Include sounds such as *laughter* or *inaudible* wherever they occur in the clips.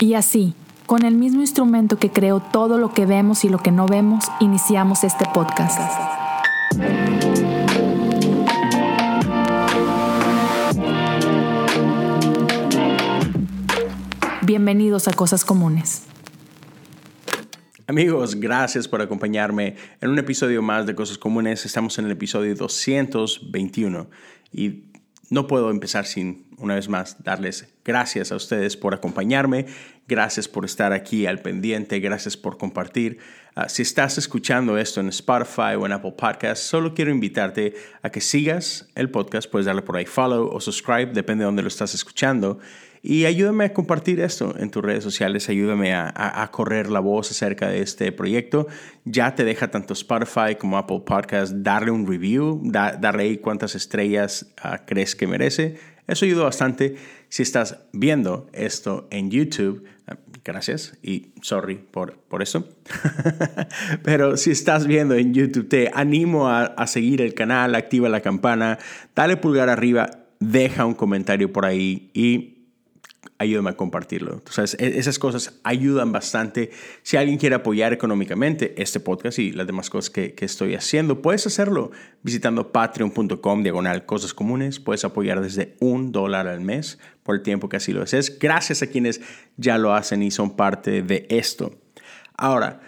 Y así, con el mismo instrumento que creó todo lo que vemos y lo que no vemos, iniciamos este podcast. Bienvenidos a Cosas Comunes. Amigos, gracias por acompañarme en un episodio más de Cosas Comunes. Estamos en el episodio 221 y no puedo empezar sin, una vez más, darles gracias a ustedes por acompañarme, gracias por estar aquí al pendiente, gracias por compartir. Ah, si estás escuchando esto en Spotify o en Apple Podcasts, solo quiero invitarte a que sigas el podcast, puedes darle por ahí follow o subscribe, depende de dónde lo estás escuchando. Y ayúdame a compartir esto en tus redes sociales, ayúdame a, correr la voz acerca de este proyecto. Ya te deja tanto Spotify como Apple Podcast darle un review, darle ahí cuántas estrellas ah, crees que merece. Eso ayuda bastante. Si estás viendo esto en YouTube, ah, gracias y sorry por, por eso. *laughs* Pero si estás viendo en YouTube, te animo a, a seguir el canal, activa la campana, dale pulgar arriba, deja un comentario por ahí y ayúdame a compartirlo. Entonces, esas cosas ayudan bastante. Si alguien quiere apoyar económicamente este podcast y las demás cosas que, estoy haciendo, puedes hacerlo visitando patreon.com diagonal cosas comunes. Puedes apoyar desde un dólar al mes por el tiempo que así lo haces. Gracias a quienes ya lo hacen y son parte de esto. Ahora,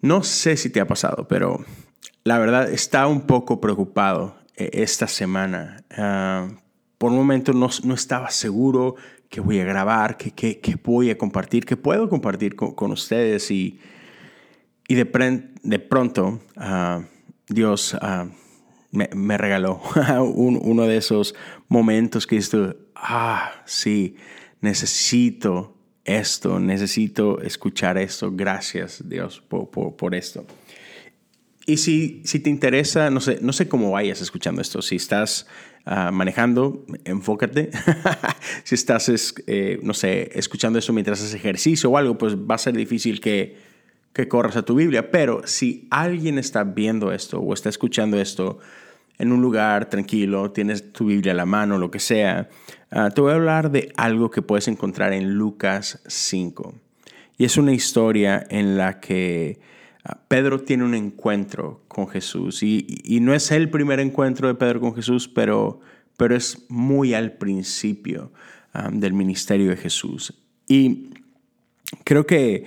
no sé si te ha pasado, pero la verdad está un poco preocupado eh, esta semana. Ah, por un momento no, no estaba seguro que voy a grabar, que, que, voy a compartir, que puedo compartir con, ustedes. Y, y de, de pronto ah, Dios ah, me, regaló *laughs* uno de esos momentos que esto, ah, sí, necesito esto, necesito escuchar esto. Gracias Dios por, por, por esto. Y si, si te interesa, no sé, no sé cómo vayas escuchando esto, si estás Ah, manejando, enfócate. *laughs* si estás, eh, no sé, escuchando eso mientras haces ejercicio o algo, pues va a ser difícil que, que corras a tu Biblia. Pero si alguien está viendo esto o está escuchando esto en un lugar tranquilo, tienes tu Biblia a la mano, lo que sea, ah, te voy a hablar de algo que puedes encontrar en Lucas 5. Y es una historia en la que Pedro tiene un encuentro con Jesús y, no es el primer encuentro de Pedro con Jesús, pero, pero es muy al principio ah, del ministerio de Jesús. Y creo que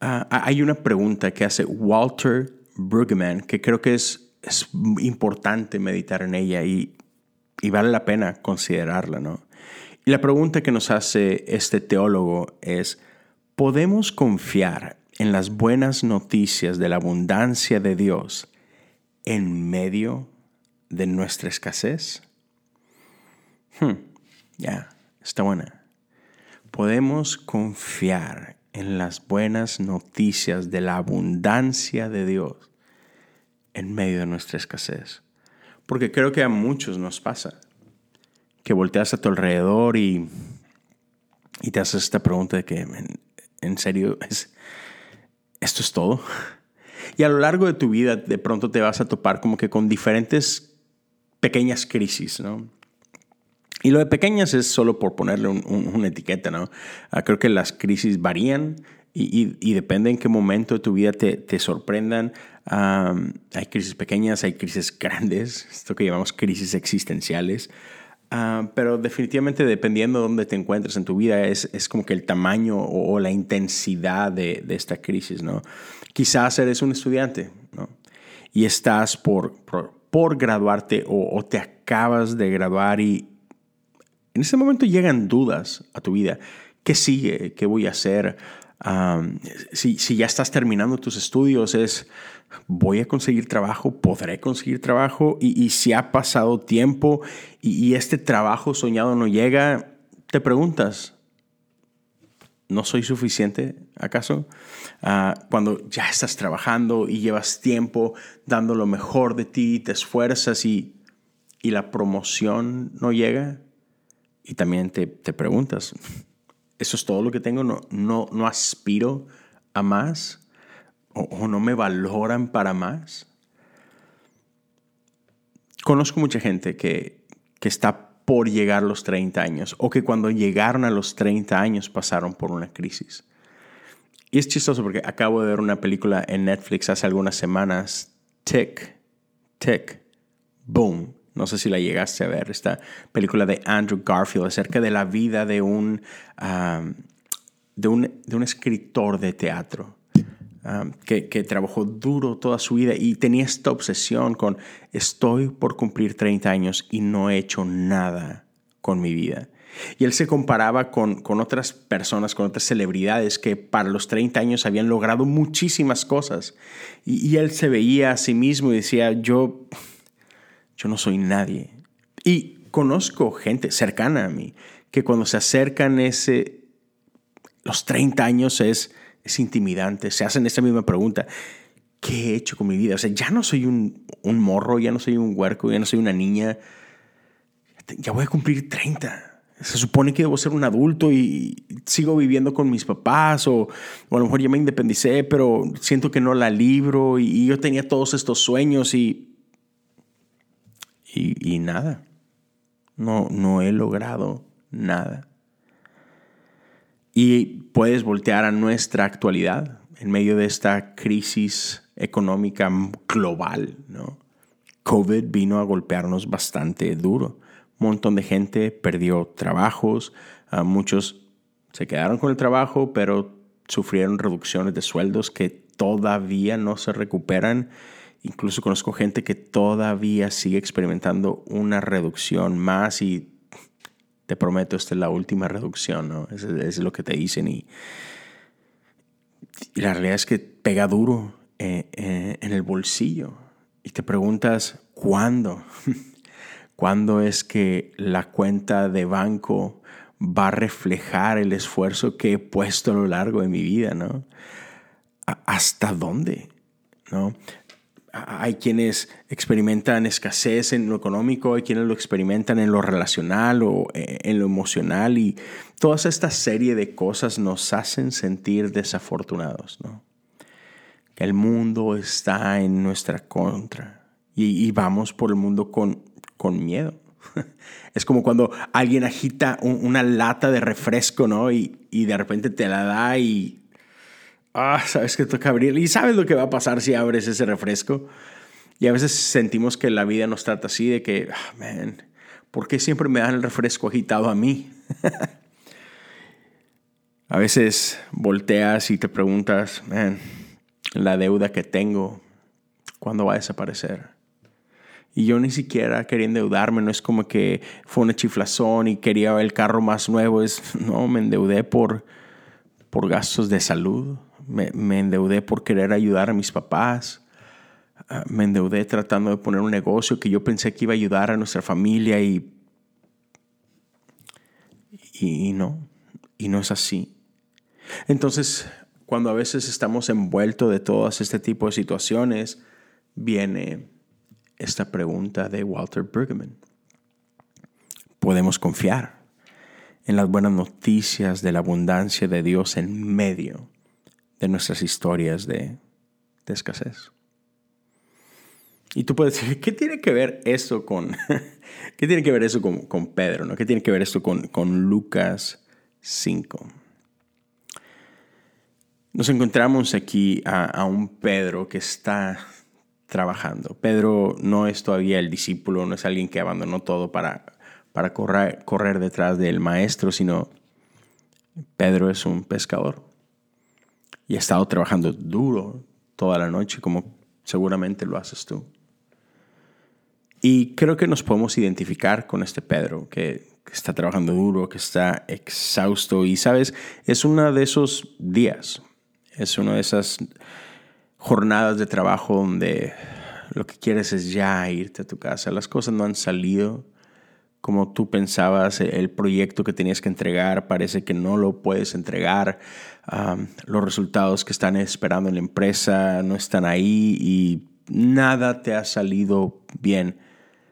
ah, hay una pregunta que hace Walter Brueggemann que creo que es, es importante meditar en ella y, y vale la pena considerarla. ¿no? Y la pregunta que nos hace este teólogo es, ¿podemos confiar en las buenas noticias de la abundancia de Dios en medio de nuestra escasez? Hmm, ya, está buena. Podemos confiar en las buenas noticias de la abundancia de Dios en medio de nuestra escasez. Porque creo que a muchos nos pasa que volteas a tu alrededor y, y te haces esta pregunta de que, en serio, es, esto es todo. Y a lo largo de tu vida de pronto te vas a topar como que con diferentes pequeñas crisis, ¿no? Y lo de pequeñas es solo por ponerle una etiqueta, ¿no? Ah, creo que las crisis varían y, y, depende en qué momento de tu vida te, te sorprendan. hay crisis pequeñas, hay crisis *laughs* grandes, esto que llamamos crisis existenciales. Ah, pero definitivamente dependiendo de dónde te encuentres en tu vida es, es como que el tamaño o, la intensidad de, de, esta crisis, ¿no? Quizás eres un estudiante, ¿no? Y estás por, por, por graduarte o, o, te acabas de graduar y en ese momento llegan dudas a tu vida. ¿Qué sigue? ¿Qué voy a hacer? Si, ya estás terminando tus estudios, es, voy a conseguir trabajo, podré conseguir trabajo, y, si ha pasado tiempo y, este trabajo soñado no llega, te preguntas, ¿no soy suficiente acaso? Ah, cuando ya estás trabajando y llevas tiempo dando lo mejor de ti, te esfuerzas y, y la promoción no llega, y también te, te preguntas, eso es todo lo que tengo, no, no, no aspiro a más o, no me valoran para más. Conozco mucha gente que, que está por llegar a los 30 años o que cuando llegaron a los 30 años pasaron por una crisis. Y es chistoso porque acabo de ver una película en Netflix hace algunas semanas, Tick, Tick, Boom. No sé si la llegaste a ver, esta película de Andrew Garfield acerca de la vida de un, de un, de un escritor de teatro. que, que, trabajó duro toda su vida y tenía esta obsesión con estoy por cumplir 30 años y no he hecho nada con mi vida. Y él se comparaba con, con, otras personas, con otras celebridades que para los 30 años habían logrado muchísimas cosas. Y, y él se veía a sí mismo y decía, yo, yo no soy nadie. Y conozco gente cercana a mí que cuando se acercan ese, los 30 años es, es intimidante, se hacen esa misma pregunta. ¿Qué he hecho con mi vida? O sea, ya no soy un, un morro, ya no soy un huerco, ya no soy una niña. Ya voy a cumplir 30 se supone que debo ser un adulto y sigo viviendo con mis papás o, a lo mejor ya me independicé, pero siento que no la libro y, yo tenía todos estos sueños y, y, nada, no, no he logrado nada. Y puedes voltear a nuestra actualidad en medio de esta crisis económica global, ¿no? COVID vino a golpearnos bastante duro un montón de gente perdió trabajos, muchos se quedaron con el trabajo, pero sufrieron reducciones de sueldos que todavía no se recuperan. Incluso conozco gente que todavía sigue experimentando una reducción más y te prometo, esta es la última reducción, ¿no? Eso es, lo que te dicen y, la realidad es que pega duro eh, eh, en el bolsillo y te preguntas, ¿cuándo? *laughs* ¿Cuándo es que la cuenta de banco va a reflejar el esfuerzo que he puesto a lo largo de mi vida, ¿no? ¿Hasta dónde? ¿No? Hay quienes experimentan escasez en lo económico, hay quienes lo experimentan en lo relacional o eh, en lo emocional y toda esta serie de cosas nos hacen sentir desafortunados, ¿no? Que el mundo está en nuestra contra y, y vamos por el mundo con con miedo. *laughs* Es como cuando alguien agita una lata de refresco, ¿no? Y, de repente te la da y... Ah, sabes que toca abrir. Y sabes lo que va a pasar si abres ese refresco. Y a veces sentimos que la vida nos trata así de que, ah, man, ¿por qué siempre me dan el refresco agitado a mí? *laughs* a veces volteas y te preguntas, man, la deuda que tengo, ¿cuándo va a desaparecer? Y yo ni siquiera quería endeudarme, no es como que fue una chiflazón y quería el carro más nuevo, es, *laughs* no, me endeudé por, por gastos de salud, me, endeudé por querer ayudar a mis papás, ah, me endeudé tratando de poner un negocio que yo pensé que iba a ayudar a nuestra familia y, y, no, y no es así. Entonces, cuando a veces estamos envueltos de todas este tipo de situaciones, viene esta pregunta de Walter Bergman. Podemos confiar en las buenas noticias de la abundancia de Dios en medio de nuestras historias de, escasez. Y tú puedes decir, ¿qué tiene que ver eso con, *laughs* ¿qué tiene que ver eso con, Pedro? ¿no? ¿Qué tiene que ver esto con, Lucas 5? Nos encontramos aquí a un Pedro que está trabajando. Pedro no es todavía el discípulo, no es alguien que abandonó todo para, para correr, correr detrás del maestro, sino Pedro es un pescador y ha estado trabajando duro toda la noche, como seguramente lo haces tú. Y creo que nos podemos identificar con este Pedro, que, que está trabajando duro, que está exhausto y, sabes, es uno de esos días, es una de esas jornadas de trabajo donde lo que quieres es ya irte a tu casa. Las cosas no han salido como tú pensabas, el proyecto que tenías que entregar parece que no lo puedes entregar, los resultados que están esperando en la empresa no están ahí y nada te ha salido bien.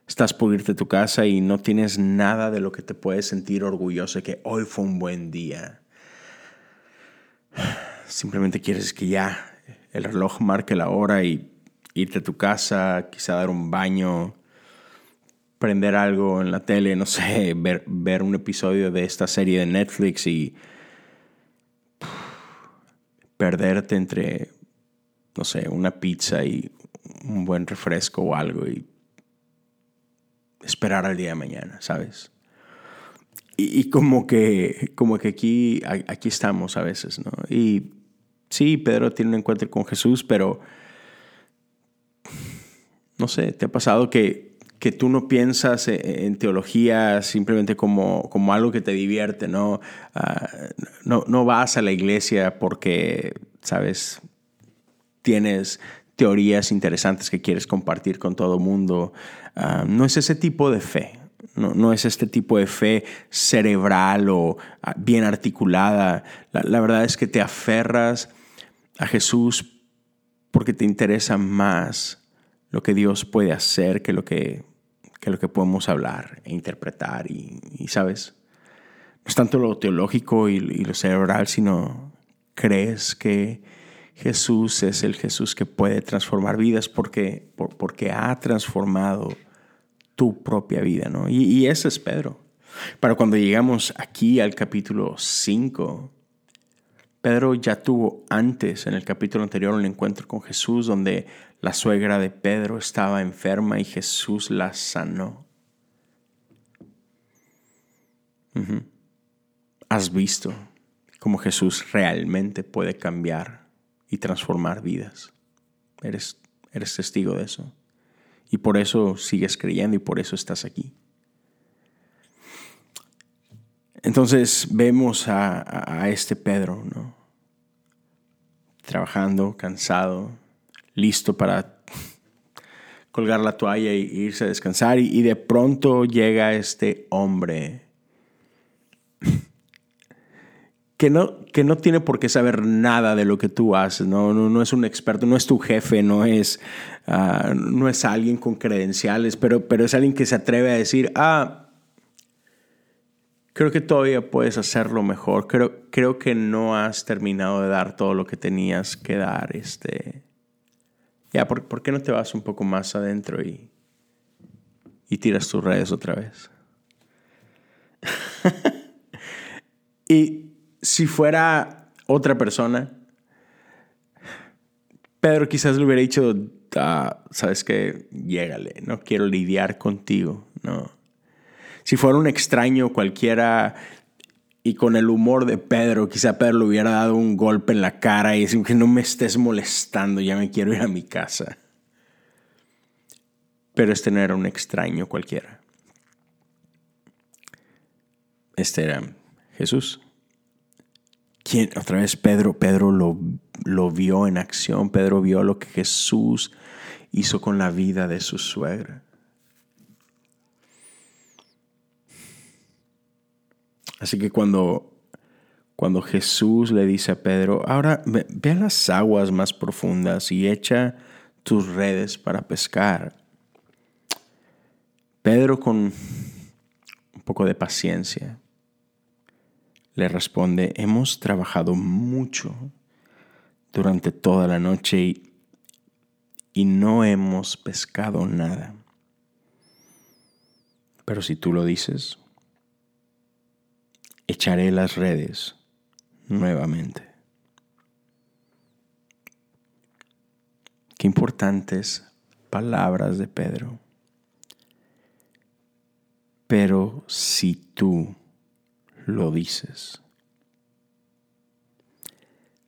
Estás por irte a tu casa y no tienes nada de lo que te puedes sentir orgulloso de que hoy fue un buen día. Simplemente quieres que ya el reloj marque la hora y irte a tu casa, quizá dar un baño, prender algo en la tele, no sé, ver, ver un episodio de esta serie de Netflix y perderte entre, no sé, una pizza y un buen refresco o algo y esperar al día de mañana, ¿sabes? Y, como que, como que aquí, aquí estamos a veces, ¿no? Y sí, Pedro tiene un encuentro con Jesús, pero no sé, ¿te ha pasado que, que tú no piensas e, en teología simplemente como, como algo que te divierte, ¿no? Ah, no? No vas a la iglesia porque, ¿sabes? Tienes teorías interesantes que quieres compartir con todo mundo. Ah, no es ese tipo de fe. No, no, es este tipo de fe cerebral o ah, bien articulada. La, verdad es que te aferras a Jesús porque te interesa más lo que Dios puede hacer que lo que, lo que podemos hablar e interpretar. Y, ¿sabes? No es tanto lo teológico y, lo cerebral, sino crees que Jesús es el Jesús que puede transformar vidas porque, porque ha transformado tu propia vida, ¿no? Y, y ese es Pedro. Para cuando llegamos aquí al capítulo 5, Pedro ya tuvo antes, en el capítulo anterior, un encuentro con Jesús donde la suegra de Pedro estaba enferma y Jesús la sanó. Has visto cómo Jesús realmente puede cambiar y transformar vidas. Eres, eres testigo de eso. Y por eso sigues creyendo y por eso estás aquí. Entonces vemos a, este Pedro, ¿no? Trabajando, cansado, listo para colgar la toalla e irse a descansar. y de pronto llega este hombre que no, que no tiene por qué saber nada de lo que tú haces, no, no, es un experto, no es tu jefe, no es, ah, no es alguien con credenciales, pero, pero es alguien que se atreve a decir, ah, creo que todavía puedes hacerlo mejor, creo, creo que no has terminado de dar todo lo que tenías que dar, este, ya, ¿por, ¿por qué no te vas un poco más adentro y, y tiras tus redes otra vez? *laughs* y si fuera otra persona, Pedro quizás le hubiera dicho, ah, sabes que, llégale, no quiero lidiar contigo, no. Si fuera un extraño cualquiera y con el humor de Pedro, quizá Pedro le hubiera dado un golpe en la cara y decir que no me estés molestando, ya me quiero ir a mi casa. Pero este no era un extraño cualquiera. Este era Jesús otra vez Pedro, Pedro lo, lo vio en acción, Pedro vio lo que Jesús hizo con la vida de su suegra. Así que cuando, cuando Jesús le dice a Pedro, ahora ve, a las aguas más profundas y echa tus redes para pescar. Pedro con un poco de paciencia le responde, hemos trabajado mucho durante toda la noche y, no hemos pescado nada. Pero si tú lo dices, echaré las redes nuevamente. Qué importantes palabras de Pedro. Pero si tú lo dices.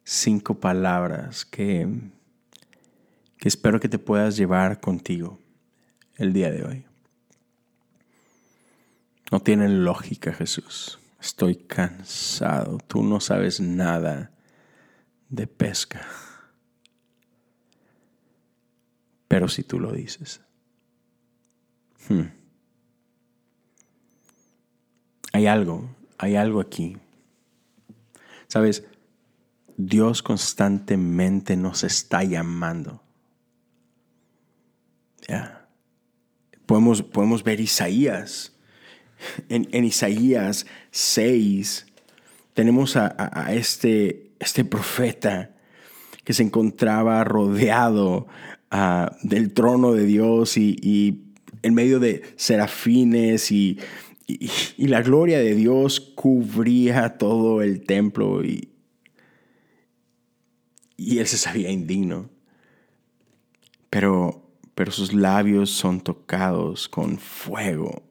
Cinco palabras que, que espero que te puedas llevar contigo el día de hoy. No tienen lógica, Jesús. Estoy cansado. Tú no sabes nada de pesca. Pero si tú lo dices. Hmm. Hay algo hay algo aquí. Sabes, Dios constantemente nos está llamando. Podemos, podemos ver Isaías. En, Isaías 6 tenemos a, este, este profeta que se encontraba rodeado ah, del trono de Dios y, en medio de serafines y, y, la gloria de Dios cubría todo el templo y, y él se sabía indigno. Pero, pero sus labios son tocados con fuego.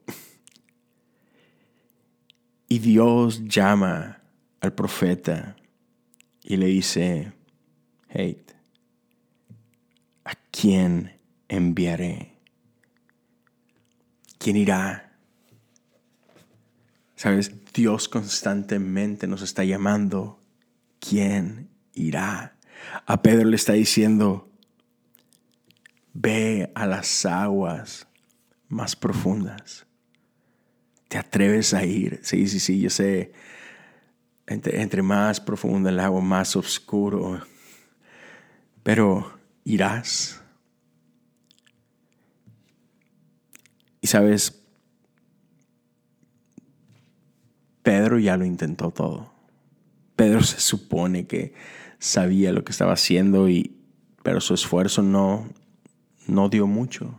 Y Dios llama al profeta y le dice, hey, ¿a quién enviaré? ¿Quién irá? Sabes, Dios constantemente nos está llamando. ¿Quién irá? A Pedro le está diciendo, ve a las aguas más profundas. ¿Te atreves a ir? Sí, sí, sí, yo sé. Entre, entre más profundo el agua, más oscuro. Pero irás. Y sabes, Pedro ya lo intentó todo. Pedro se supone que sabía lo que estaba haciendo y pero su esfuerzo no no dio mucho.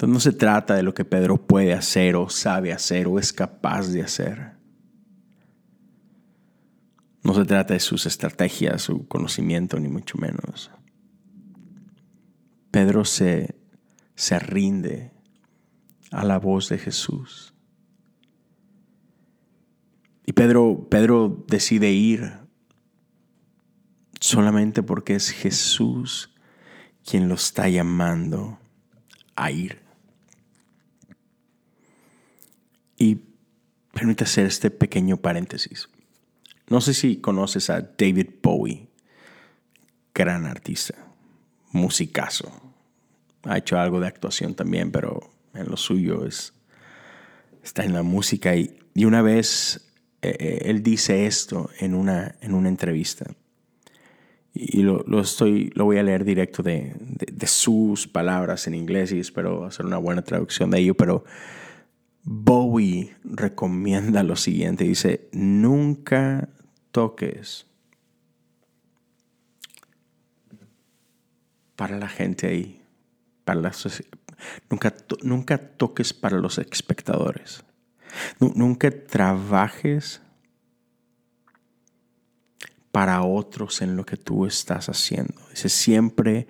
Entonces no se trata de lo que Pedro puede hacer o sabe hacer o es capaz de hacer. No se trata de sus estrategias, su conocimiento, ni mucho menos. Pedro se, se rinde a la voz de Jesús. Y Pedro, Pedro decide ir solamente porque es Jesús quien lo está llamando a ir. Y permite hacer este pequeño paréntesis. No sé si conoces a David Bowie, gran artista, musicazo. Ha hecho algo de actuación también, pero en lo suyo es, está en la música. Y, y una vez eh, eh, él dice esto en una, en una entrevista. Y lo, lo, estoy, lo voy a leer directo de, de, sus palabras en inglés y espero hacer una buena traducción de ello, pero Bowie recomienda lo siguiente, dice, nunca toques para la gente ahí, para la nunca, nunca toques para los espectadores. Nunca trabajes para otros en lo que tú estás haciendo. Dice, siempre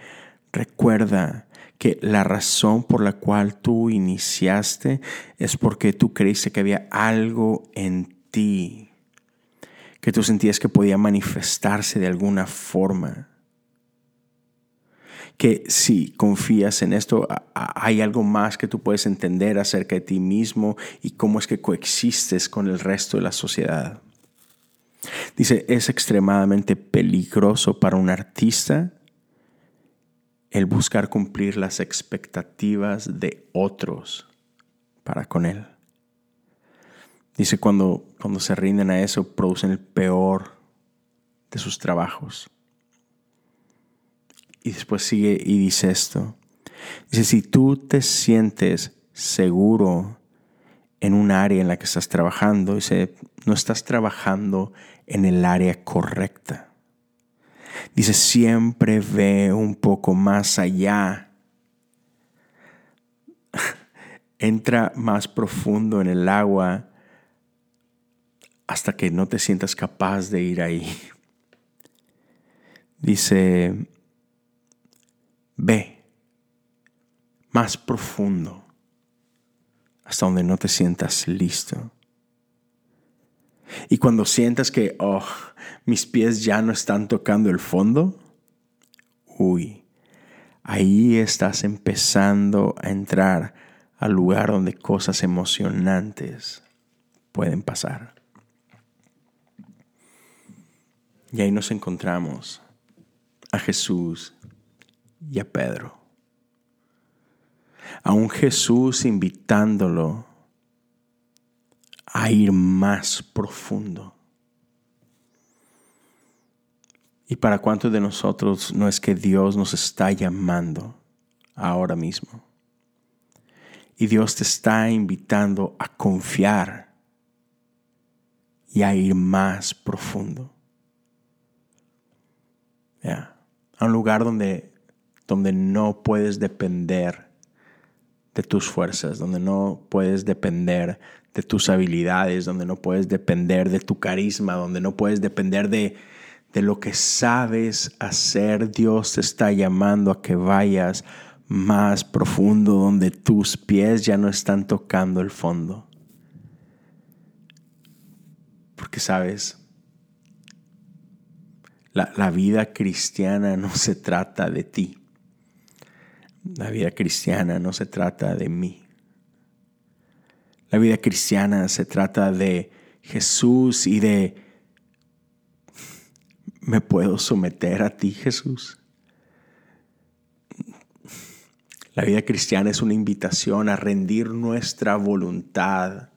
recuerda que la razón por la cual tú iniciaste es porque tú creíste que había algo en ti, que tú sentías que podía manifestarse de alguna forma que si confías en esto, hay algo más que tú puedes entender acerca de ti mismo y cómo es que coexistes con el resto de la sociedad. Dice, es extremadamente peligroso para un artista el buscar cumplir las expectativas de otros para con él. Dice, cuando, cuando se rinden a eso, producen el peor de sus trabajos. Y después sigue y dice esto. Dice, si tú te sientes seguro en un área en la que estás trabajando, dice, no estás trabajando en el área correcta. Dice, siempre ve un poco más allá. *laughs* Entra más profundo en el agua hasta que no te sientas capaz de ir ahí. Dice, Ve más profundo hasta donde no te sientas listo. Y cuando sientas que, oh, mis pies ya no están tocando el fondo, uy, ahí estás empezando a entrar al lugar donde cosas emocionantes pueden pasar. Y ahí nos encontramos a Jesús y a Pedro. A un Jesús invitándolo a ir más profundo. ¿Y para cuántos de nosotros no es que Dios nos está llamando ahora mismo? Y Dios te está invitando a confiar y a ir más profundo. A un lugar donde donde no puedes depender de tus fuerzas, donde no puedes depender de tus habilidades, donde no puedes depender de tu carisma, donde no puedes depender de, de lo que sabes hacer. Dios te está llamando a que vayas más profundo, donde tus pies ya no están tocando el fondo. Porque sabes, la, la vida cristiana no se trata de ti. La vida cristiana no se trata de mí. La vida cristiana se trata de Jesús y de me puedo someter a ti, Jesús. La vida cristiana es una invitación a rendir nuestra voluntad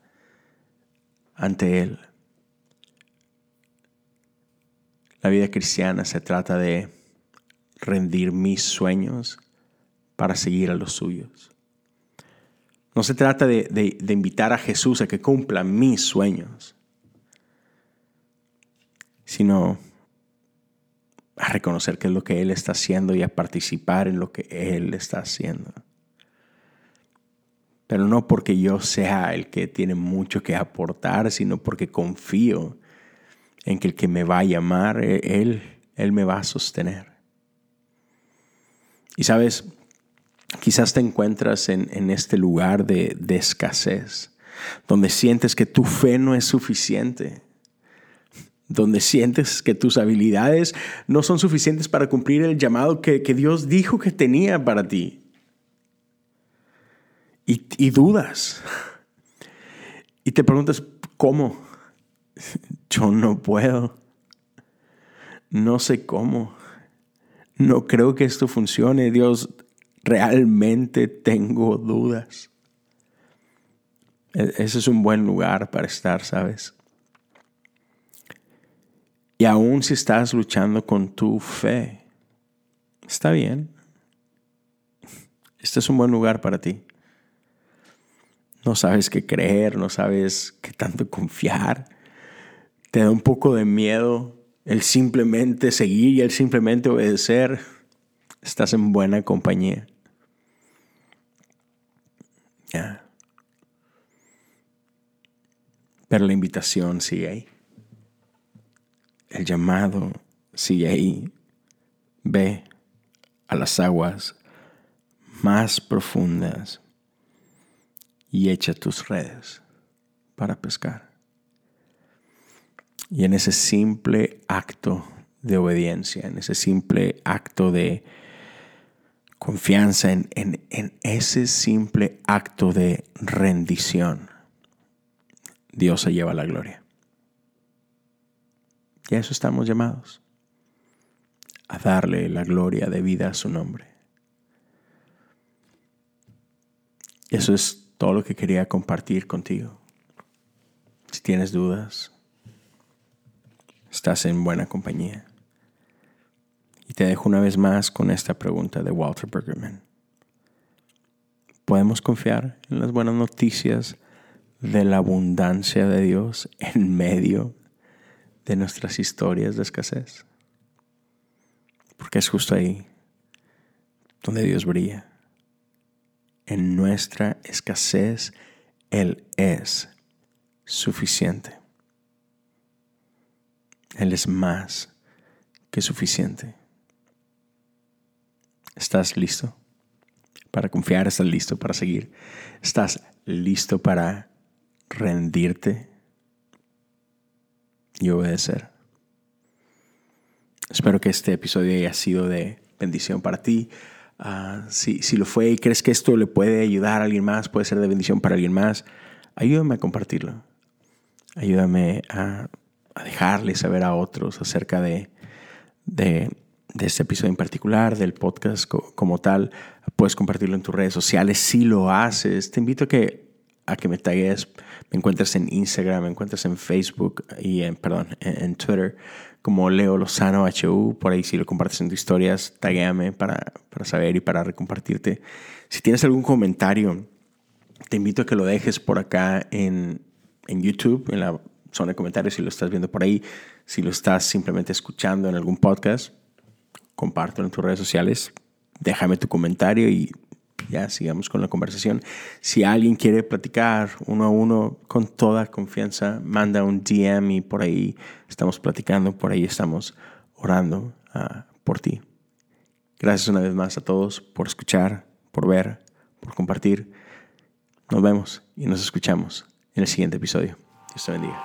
ante Él. La vida cristiana se trata de rendir mis sueños para seguir a los suyos. No se trata de, invitar a Jesús a que cumpla mis sueños, sino a reconocer qué es lo que Él está haciendo y a participar en lo que Él está haciendo. Pero no porque yo sea el que tiene mucho que aportar, sino porque confío en que el que me va a llamar, Él, Él me va a sostener. Y sabes, Quizás te encuentras en, este lugar de, de escasez, donde sientes que tu fe no es suficiente, donde sientes que tus habilidades no son suficientes para cumplir el llamado que, Dios dijo que tenía para ti. Y, y, dudas. Y te preguntas, ¿cómo? Yo no puedo. No sé cómo. No creo que esto funcione. Dios, realmente tengo dudas. E-, ese es un buen lugar para estar, ¿sabes? Y aún si estás luchando con tu fe, está bien. Este es un buen lugar para ti. No sabes qué creer, no sabes qué tanto confiar. Te da un poco de miedo el simplemente seguir y el simplemente obedecer. Estás en buena compañía. Pero la invitación sigue ahí. El llamado sigue ahí. Ve a las aguas más profundas y echa tus redes para pescar. Y en ese simple acto de obediencia, en ese simple acto de confianza en, en, ese simple acto de rendición, Dios se lleva la gloria. Y a eso estamos llamados, a darle la gloria de vida a su nombre. Y eso es todo lo que quería compartir contigo. Si tienes dudas, estás en buena compañía. Y te dejo una vez más con esta pregunta de Walter Bergerman. ¿Podemos confiar en las buenas noticias de la abundancia de Dios en medio de nuestras historias de escasez? Porque es justo ahí donde Dios brilla. En nuestra escasez, Él es suficiente. Él es más que suficiente. ¿Estás listo para confiar? ¿Estás listo para seguir? ¿Estás listo para rendirte y obedecer? Espero que este episodio haya sido de bendición para ti. Ah, si, lo fue y crees que esto le puede ayudar a alguien más, puede ser de bendición para alguien más, ayúdame a compartirlo. Ayúdame a, dejarle saber a otros acerca de, de de este episodio en particular, del podcast como tal, puedes compartirlo en tus redes sociales. Si lo haces, te invito a que, a que me tagues. Me encuentres en Instagram, me encuentres en Facebook y en, perdón, en, Twitter como Leo Lozano HU. Por ahí si lo compartes en tus historias, taguéame para, para saber y para recompartirte. Si tienes algún comentario, te invito a que lo dejes por acá en, en YouTube, en la zona de comentarios si lo estás viendo por ahí. Si lo estás simplemente escuchando en algún podcast, compártelo en tus redes sociales, déjame tu comentario y ya sigamos con la conversación. Si alguien quiere platicar uno a uno con toda confianza, manda un DM y por ahí estamos platicando, por ahí estamos orando uh, por ti. Gracias una vez más a todos por escuchar, por ver, por compartir. Nos vemos y nos escuchamos en el siguiente episodio. Dios te bendiga.